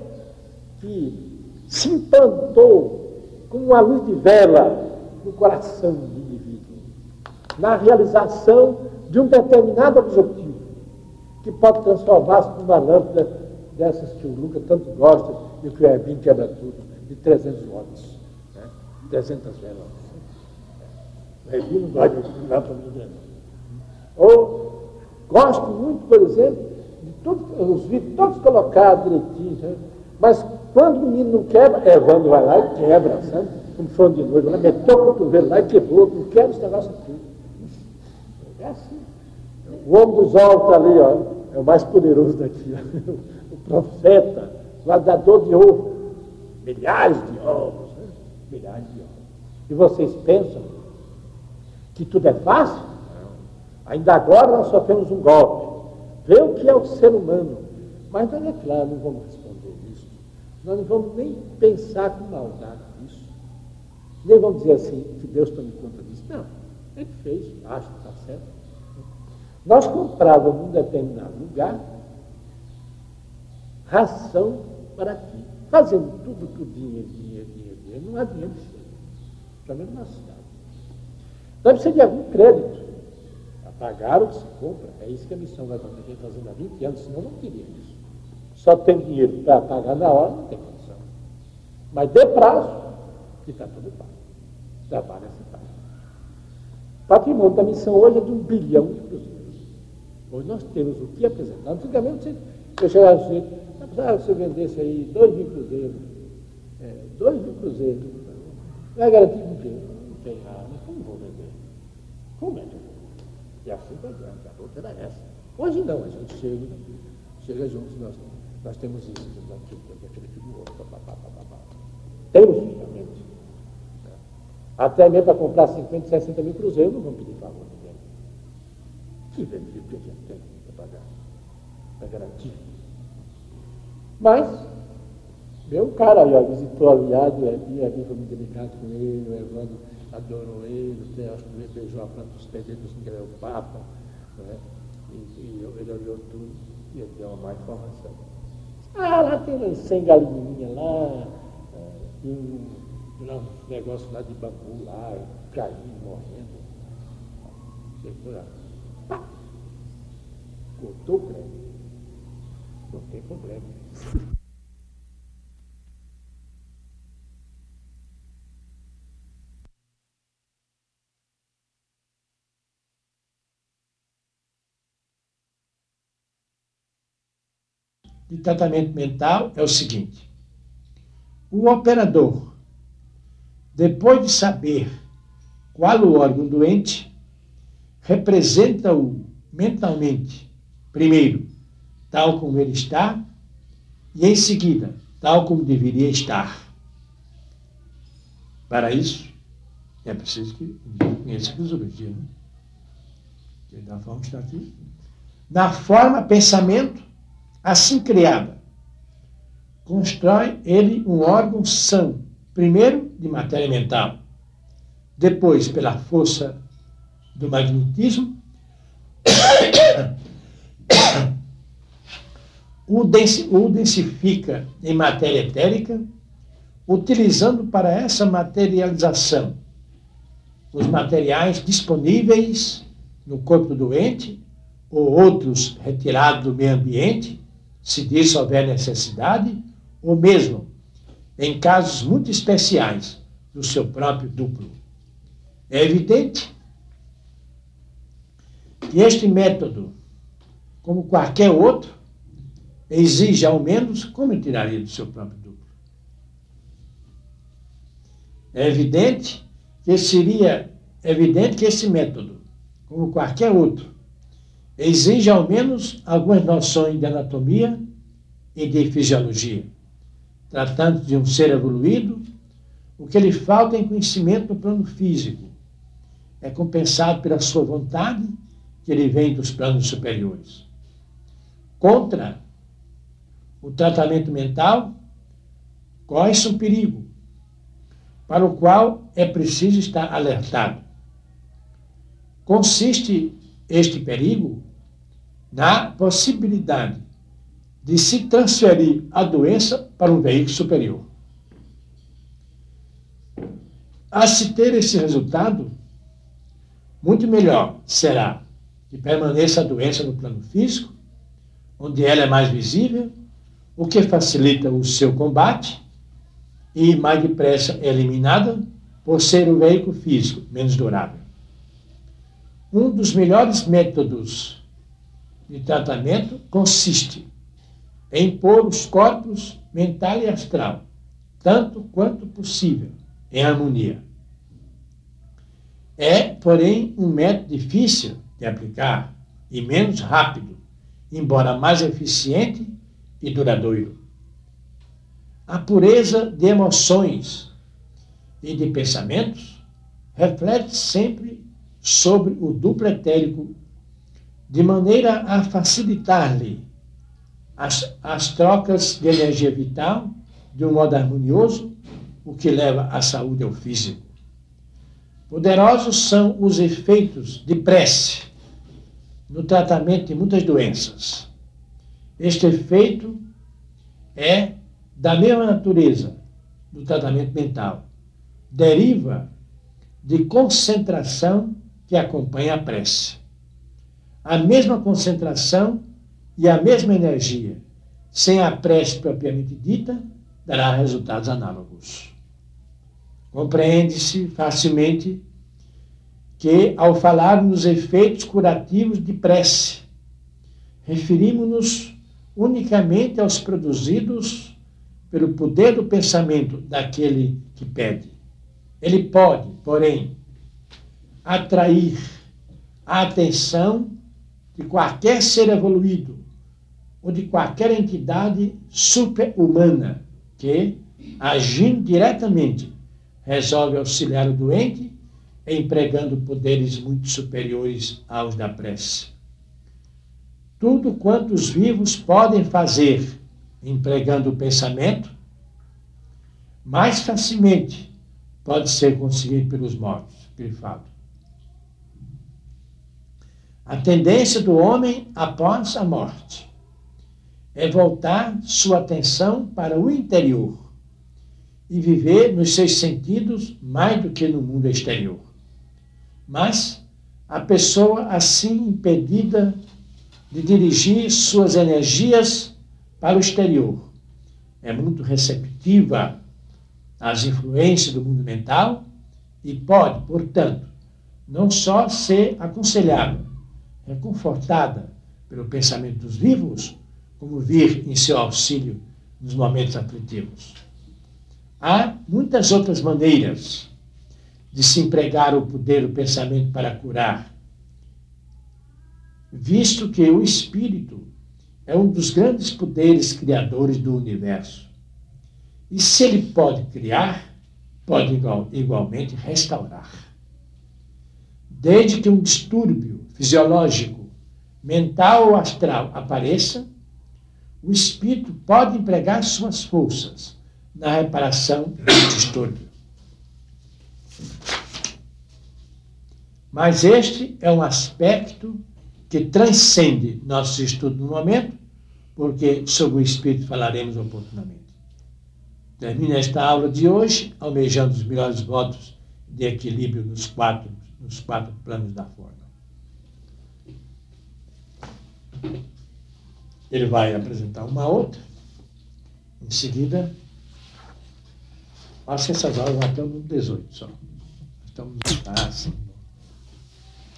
que se implantou como uma luz de vela no coração na realização de um determinado objetivo, que pode transformar-se numa lâmpada dessas que o Lucas tanto gosta e que o Erbin quebra tudo, de 300 watts, né? 300 velas. O Erbin não gosta de lâmpada muito grande. Ou gosto muito, por exemplo, de tudo, os vídeos todos colocados direitinho, sabe? mas quando o menino não quebra, Evandro vai lá e quebra, sabe? Como foi de noite, meteu o cotovelo lá e quebrou, não quebra esse negócio aqui. É assim. O homem dos está ali, ó, é o mais poderoso daqui. Ó. O profeta, guardador de ovo. Milhares de ovos. Né? Milhares de ovos. E vocês pensam que tudo é fácil? Ainda agora nós sofremos um golpe. Vê o que é o ser humano. Mas não é claro, não vamos responder isso. Nós não vamos nem pensar com maldade nisso. Nem vamos dizer assim, que Deus tome conta disso. Não. Ele fez, acho que está certo. Nós comprávamos em um determinado lugar ração para aqui. Fazendo tudo por dinheiro, dinheiro, dinheiro, dinheiro, não há dinheiro cheio. Pelo menos na cidade. Então precisa de algum crédito para pagar o que se compra. É isso que a missão vai vem fazendo há 20 anos, senão não queria isso. Só tem dinheiro para pagar na hora, não tem condição. Mas dê prazo, que está tudo pago. Trabalha se paga. O patrimônio da missão hoje é de um bilhão de cruzeiros. Hoje nós temos o que apresentar. Antigamente Eu chegava assim, ah, se eu vendesse aí dois mil cruzeiros, é, dois mil cruzeiros, vai garantir com quê? Não tem nada, como vou vender? Como é que eu vou? E assim por diante, a luta era essa. Hoje não, a gente chega, chega nós, nós temos isso, temos aquilo, temos aquele tipo outro. Temos justamente. Né? Até mesmo para comprar 50, 60 mil cruzeiros, não vamos pedir favor Se vender, porque a gente tem para pagar, para garantir. Mas, meu cara ó, visitou aliado, o o Ebi foi muito delicado com ele, o Evandro adorou ele, acho que ele beijou a planta dos pés dele, que ele é o Papa, né? e, e ele olhou tudo e ele deu uma má informação. Ah, lá tem umas 100 galinhas lá, é, um, um negócio lá de bambu lá, caindo, morrendo. Chegou lá. Cortou o crédito. Não tem problema. de tratamento mental é o seguinte: o operador, depois de saber qual o órgão doente, representa-o mentalmente, primeiro, tal como ele está, e em seguida, tal como deveria estar. Para isso, é preciso que conheça fisiologia, né? Que da forma está aqui. Na forma, pensamento, assim criada, constrói ele um órgão são, primeiro de matéria mental, depois pela força do magnetismo, o densifica em matéria etérica, utilizando para essa materialização os materiais disponíveis no corpo doente ou outros retirados do meio ambiente, se disso houver necessidade, ou mesmo, em casos muito especiais, do seu próprio duplo. É evidente que este método, como qualquer outro, exige ao menos como tiraria do seu próprio duplo. É evidente que seria evidente que esse método, como qualquer outro, exige ao menos algumas noções de anatomia e de fisiologia. Tratando de um ser evoluído, o que lhe falta em conhecimento no plano físico é compensado pela sua vontade, que ele vem dos planos superiores. Contra o tratamento mental, corre-se um perigo, para o qual é preciso estar alertado. Consiste este perigo na possibilidade de se transferir a doença para um veículo superior. A se ter esse resultado, muito melhor será que permaneça a doença no plano físico, onde ela é mais visível o que facilita o seu combate e mais depressa é eliminada por ser um veículo físico menos durável. Um dos melhores métodos de tratamento consiste em pôr os corpos mental e astral, tanto quanto possível, em harmonia. É, porém, um método difícil de aplicar e menos rápido, embora mais eficiente e duradouro. A pureza de emoções e de pensamentos reflete sempre sobre o duplo etérico, de maneira a facilitar-lhe as, as trocas de energia vital de um modo harmonioso, o que leva à saúde ao físico. Poderosos são os efeitos de prece no tratamento de muitas doenças. Este efeito é da mesma natureza do tratamento mental. Deriva de concentração que acompanha a prece. A mesma concentração e a mesma energia, sem a prece propriamente dita, dará resultados análogos. Compreende-se facilmente que, ao falar nos efeitos curativos de prece, referimos-nos unicamente aos produzidos pelo poder do pensamento daquele que pede. Ele pode, porém, atrair a atenção de qualquer ser evoluído ou de qualquer entidade super-humana que, agindo diretamente, resolve auxiliar o doente, empregando poderes muito superiores aos da prece. Tudo quanto os vivos podem fazer, empregando o pensamento, mais facilmente pode ser conseguido pelos mortos. Grifado. A tendência do homem após a morte é voltar sua atenção para o interior e viver nos seus sentidos mais do que no mundo exterior. Mas a pessoa assim impedida de dirigir suas energias para o exterior é muito receptiva às influências do mundo mental e pode, portanto, não só ser aconselhada, reconfortada pelo pensamento dos vivos, como vir em seu auxílio nos momentos aflitivos. Há muitas outras maneiras de se empregar o poder do pensamento para curar, visto que o espírito é um dos grandes poderes criadores do universo. E se ele pode criar, pode igual, igualmente restaurar. Desde que um distúrbio fisiológico, mental ou astral apareça, o espírito pode empregar suas forças na reparação do distúrbio. Mas este é um aspecto que transcende nosso estudo no momento, porque sobre o espírito falaremos oportunamente. Termina esta aula de hoje almejando os melhores votos de equilíbrio nos quatro, nos quatro planos da forma. Ele vai apresentar uma outra. Em seguida, acho que essas aulas já estão no 18 só. Estamos no. Ah.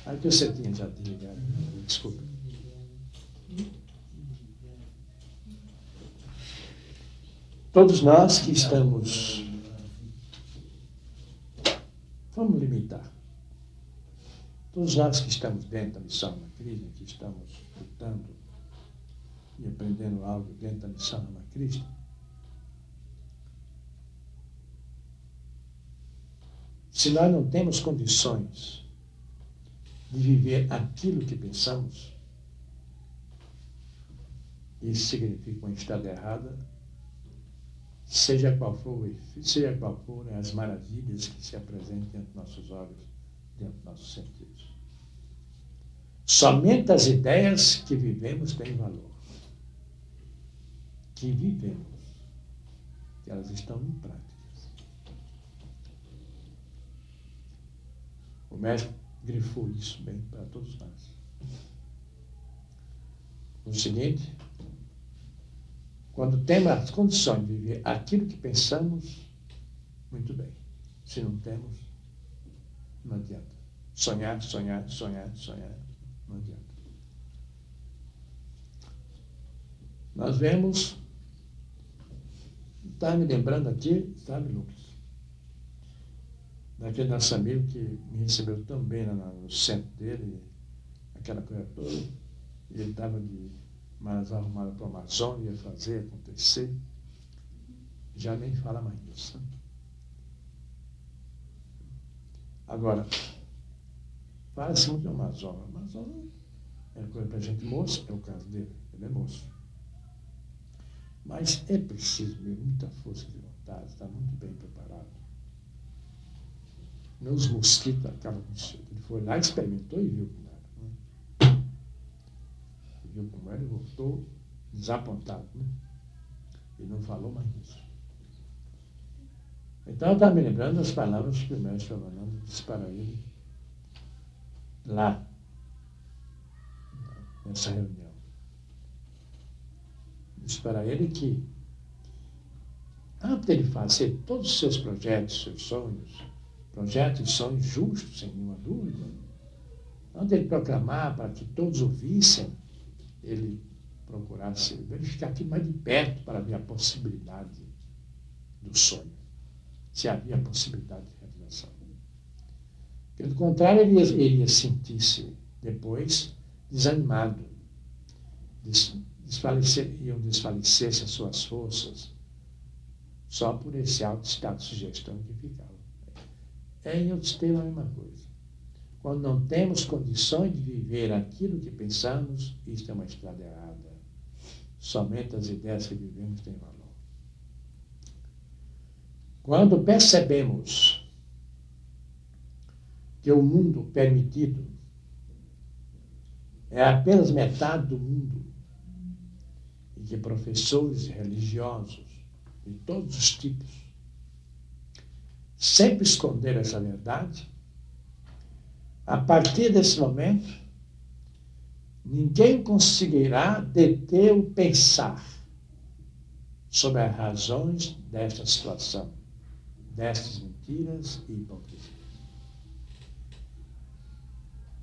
Aí que você tinha já desligado. Desculpa. Todos nós que estamos. Vamos limitar. Todos nós que estamos dentro da missão na crise, que estamos lutando e aprendendo algo dentro da missão na Cristo, se nós não temos condições de viver aquilo que pensamos, isso significa uma estrada errada seja qual for, seja qual for né, as maravilhas que se apresentem diante dos nossos olhos, diante dos nossos sentidos. Somente as ideias que vivemos têm valor. Que vivemos. Que elas estão em práticas. O mestre grifou isso bem para todos nós. O seguinte, quando temos as condições de viver aquilo que pensamos, muito bem. Se não temos, não adianta. Sonhar, sonhar, sonhar, sonhar, não adianta. Nós vemos, está me lembrando aqui, sabe, Lucas? Daquele nosso amigo que me recebeu tão bem no centro dele, aquela coisa toda, e ele estava de mas arrumaram para a Amazônia fazer acontecer. Já nem fala mais nisso. Agora, fala-se muito de Amazônia. Amazônia é coisa para gente moça, é o caso dele, ele é moço. Mas é preciso mesmo muita força de vontade, estar muito bem preparado. Meus mosquitos acabam com isso. Ele foi lá, experimentou e viu viu como era e voltou desapontado. Né? E não falou mais disso. Então eu estava me lembrando das palavras que o mestre Fernando disse para ele lá, nessa reunião. Disse para ele que, antes de ele fazer todos os seus projetos, seus sonhos, projetos e sonhos justos, sem nenhuma dúvida, antes de ele proclamar para que todos ouvissem, ele procurar ser, verificar aqui mais de perto para ver a possibilidade do sonho, se havia possibilidade de realização. Pelo contrário, ele ele ia sentir-se depois desanimado, desfalecer, iam desfalecer-se as suas forças, só por esse alto estado de sugestão que ficava. É em outros termos a mesma coisa. Quando não temos condições de viver aquilo que pensamos, isto é uma estrada errada. Somente as ideias que vivemos têm valor. Quando percebemos que o mundo permitido é apenas metade do mundo e que professores religiosos de todos os tipos sempre esconderam essa verdade, a partir desse momento, ninguém conseguirá deter o pensar sobre as razões desta situação, destas mentiras e hipocrisia.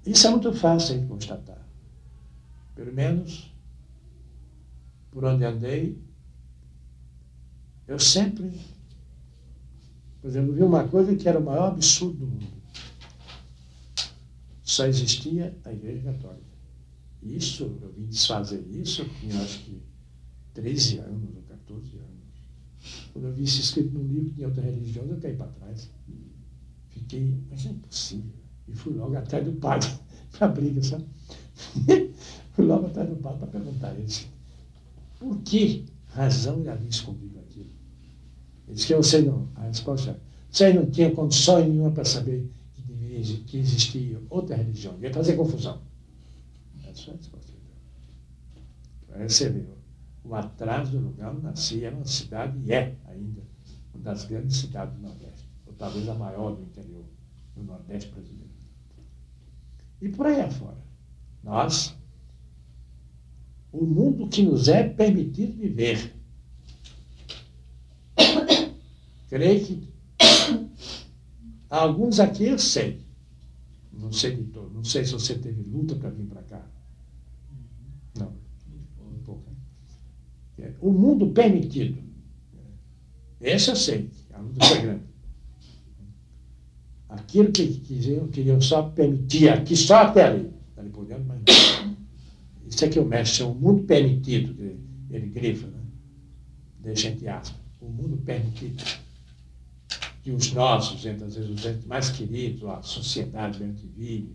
Isso é muito fácil de constatar. Pelo menos, por onde andei, eu sempre, por exemplo, vi uma coisa que era o maior absurdo do mundo. Só existia a Igreja Católica. Isso, eu vim desfazer isso, eu tinha acho que 13 anos ou 14 anos. Quando eu vi isso escrito num livro que tinha outra religião, eu caí para trás. Fiquei, mas é impossível. E fui logo atrás do padre, para briga, sabe? fui logo atrás do padre para perguntar a ele por que razão ele havia escondido. Ele disse que você não, a resposta é, você não tinha condições nenhuma para saber que, devia, que existia outra religião. Ia fazer confusão. Essa é a resposta. Você ver, o atraso do lugar onde nasci era uma cidade, e é ainda, uma das grandes cidades do Nordeste, ou talvez a maior do interior do Nordeste brasileiro. E por aí afora. Nós, o mundo que nos é permitido viver. Creio que alguns aqui eu sei. Não sei de todo. Não sei se você teve luta para vir para cá. Não. Um pouco. Né? O mundo permitido. Esse eu sei. A luta foi grande. Aquilo que queriam, queriam só permitir aqui, só até ali. Dali por dentro, mas. Isso é que o mestre chama o mundo permitido, ele grifa, né? deixa entre aspas. O mundo permitido. Que os nossos, entre às vezes mais queridos, a sociedade onde vive,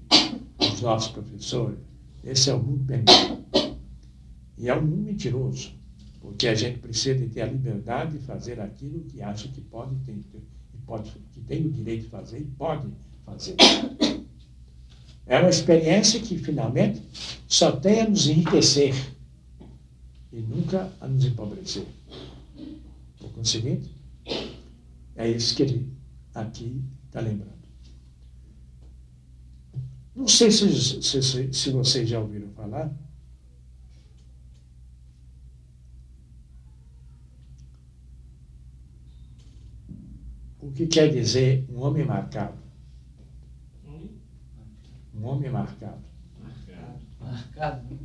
os nossos professores, esse é o mundo permitido. E é um mundo mentiroso, porque a gente precisa de ter a liberdade de fazer aquilo que acha que pode ter pode, que tem o direito de fazer e pode fazer. É uma experiência que, finalmente, só tem a nos enriquecer e nunca a nos empobrecer. Por conseguinte, é isso que ele aqui está lembrando. Não sei se, se, se vocês já ouviram falar O que quer dizer um homem marcado? Um homem marcado. Marcado. Marcado.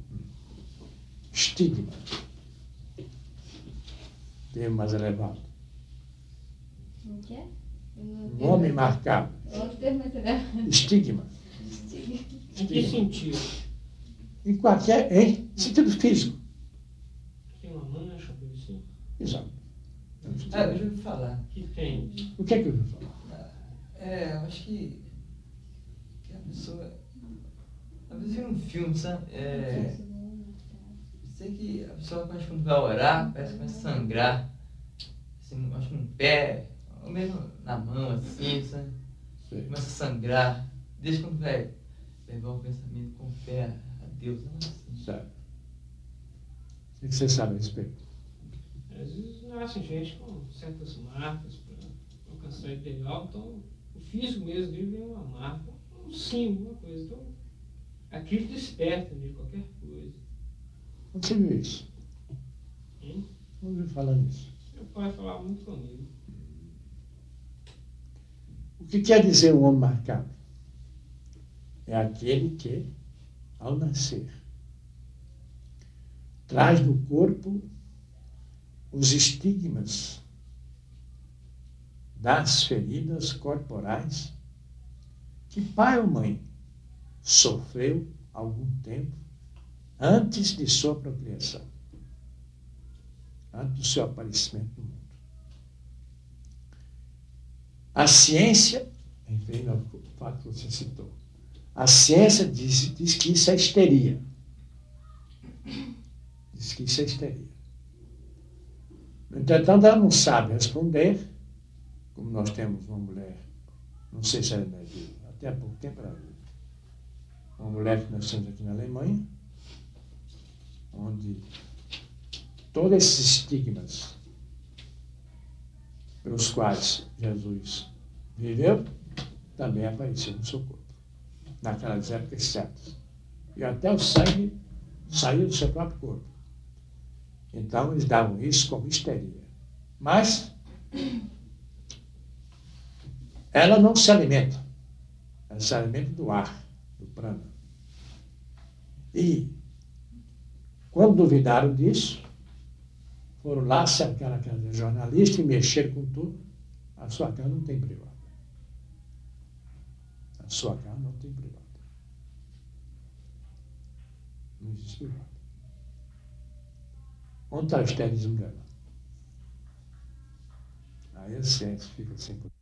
Estigma. Termo mais elevado. Um homem marcado. Estigma. Em que sentido? Em qualquer. Em sentido físico. Tem uma mancha, assim. Exato. Ah, eu já ouvi falar. Que tem. O que é que eu ouvi falar? É, eu acho que, que a pessoa. Às vezes vira um filme, sabe? É, sei que a pessoa quando, quando vai orar, parece que começa a sangrar. Assim, acho que no pé, ou mesmo na mão, assim, sabe? Sei. Começa a sangrar. Desde quando vai levar o pensamento com fé a Deus. Não, assim. Sabe. O que você sabe a respeito? Às vezes nasce gente com certas marcas para alcançar ideal, então o físico mesmo dele é uma marca, um símbolo, uma coisa. Então, aquilo desperta de qualquer coisa. Onde você viu isso? Hein? Onde falar nisso? Meu pai falava muito comigo. O que quer dizer um homem marcado? É aquele que, ao nascer, traz no corpo os estigmas das feridas corporais que pai ou mãe sofreu algum tempo antes de sua procriação, antes do seu aparecimento no mundo. A ciência, vem ao fato que você citou, a ciência diz, diz que isso é histeria. Diz que isso é histeria. Entretanto, ela não sabe responder, como nós temos uma mulher, não sei se ela é viva, até há pouco tempo era viva, uma mulher que nós temos aqui na Alemanha, onde todos esses estigmas pelos quais Jesus viveu, também apareceu no seu corpo, naquelas épocas certas. E até o sangue saiu do seu próprio corpo. Então, eles davam isso como histeria. Mas, ela não se alimenta. Ela se alimenta do ar, do prana. E quando duvidaram disso, foram lá cercar a casa do jornalista e mexer com tudo. A sua casa não tem privada. A sua casa não tem privada. Não existe privada. Onde está o esterismo dela? Aí a ciência fica sem poder.